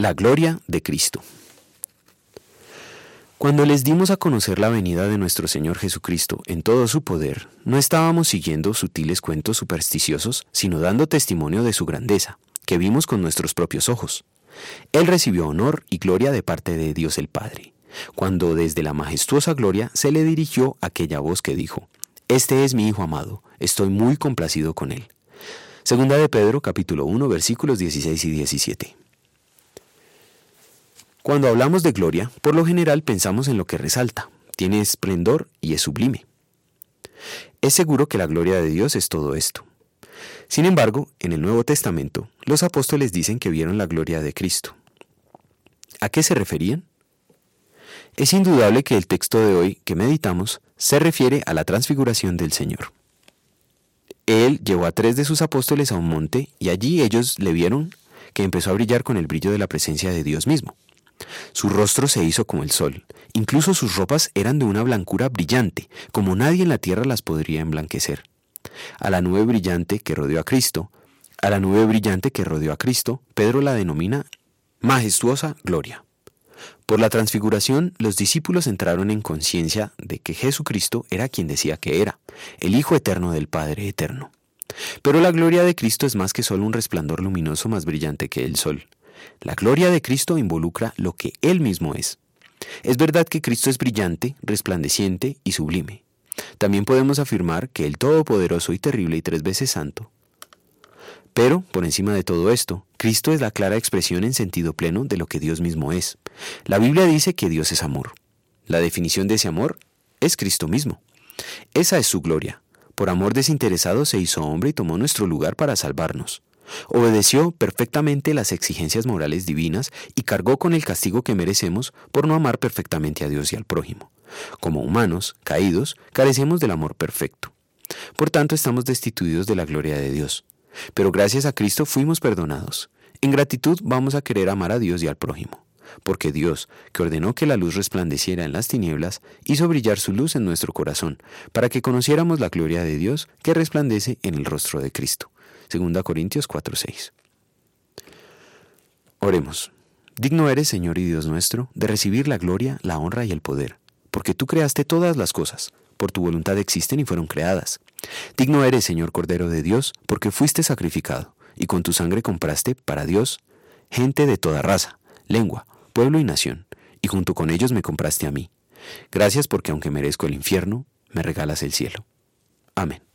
La gloria de Cristo. Cuando les dimos a conocer la venida de nuestro Señor Jesucristo en todo su poder, no estábamos siguiendo sutiles cuentos supersticiosos, sino dando testimonio de su grandeza, que vimos con nuestros propios ojos. Él recibió honor y gloria de parte de Dios el Padre, cuando desde la majestuosa gloria se le dirigió aquella voz que dijo, Este es mi Hijo amado, estoy muy complacido con él. Segunda de Pedro capítulo 1 versículos 16 y 17. Cuando hablamos de gloria, por lo general pensamos en lo que resalta, tiene esplendor y es sublime. Es seguro que la gloria de Dios es todo esto. Sin embargo, en el Nuevo Testamento, los apóstoles dicen que vieron la gloria de Cristo. ¿A qué se referían? Es indudable que el texto de hoy que meditamos se refiere a la transfiguración del Señor. Él llevó a tres de sus apóstoles a un monte y allí ellos le vieron que empezó a brillar con el brillo de la presencia de Dios mismo. Su rostro se hizo como el sol, incluso sus ropas eran de una blancura brillante, como nadie en la tierra las podría emblanquecer. A la nube brillante que rodeó a Cristo, a la nube brillante que rodeó a Cristo, Pedro la denomina majestuosa gloria. Por la transfiguración, los discípulos entraron en conciencia de que Jesucristo era quien decía que era, el Hijo eterno del Padre eterno. Pero la gloria de Cristo es más que solo un resplandor luminoso más brillante que el sol. La gloria de Cristo involucra lo que Él mismo es. Es verdad que Cristo es brillante, resplandeciente y sublime. También podemos afirmar que el Todopoderoso y terrible y tres veces santo. Pero, por encima de todo esto, Cristo es la clara expresión en sentido pleno de lo que Dios mismo es. La Biblia dice que Dios es amor. La definición de ese amor es Cristo mismo. Esa es su gloria. Por amor desinteresado se hizo hombre y tomó nuestro lugar para salvarnos. Obedeció perfectamente las exigencias morales divinas y cargó con el castigo que merecemos por no amar perfectamente a Dios y al prójimo. Como humanos, caídos, carecemos del amor perfecto. Por tanto, estamos destituidos de la gloria de Dios. Pero gracias a Cristo fuimos perdonados. En gratitud vamos a querer amar a Dios y al prójimo. Porque Dios, que ordenó que la luz resplandeciera en las tinieblas, hizo brillar su luz en nuestro corazón, para que conociéramos la gloria de Dios que resplandece en el rostro de Cristo. 2 Corintios 4:6. Oremos. Digno eres, Señor y Dios nuestro, de recibir la gloria, la honra y el poder, porque tú creaste todas las cosas, por tu voluntad existen y fueron creadas. Digno eres, Señor Cordero de Dios, porque fuiste sacrificado, y con tu sangre compraste para Dios gente de toda raza, lengua, pueblo y nación, y junto con ellos me compraste a mí. Gracias porque aunque merezco el infierno, me regalas el cielo. Amén.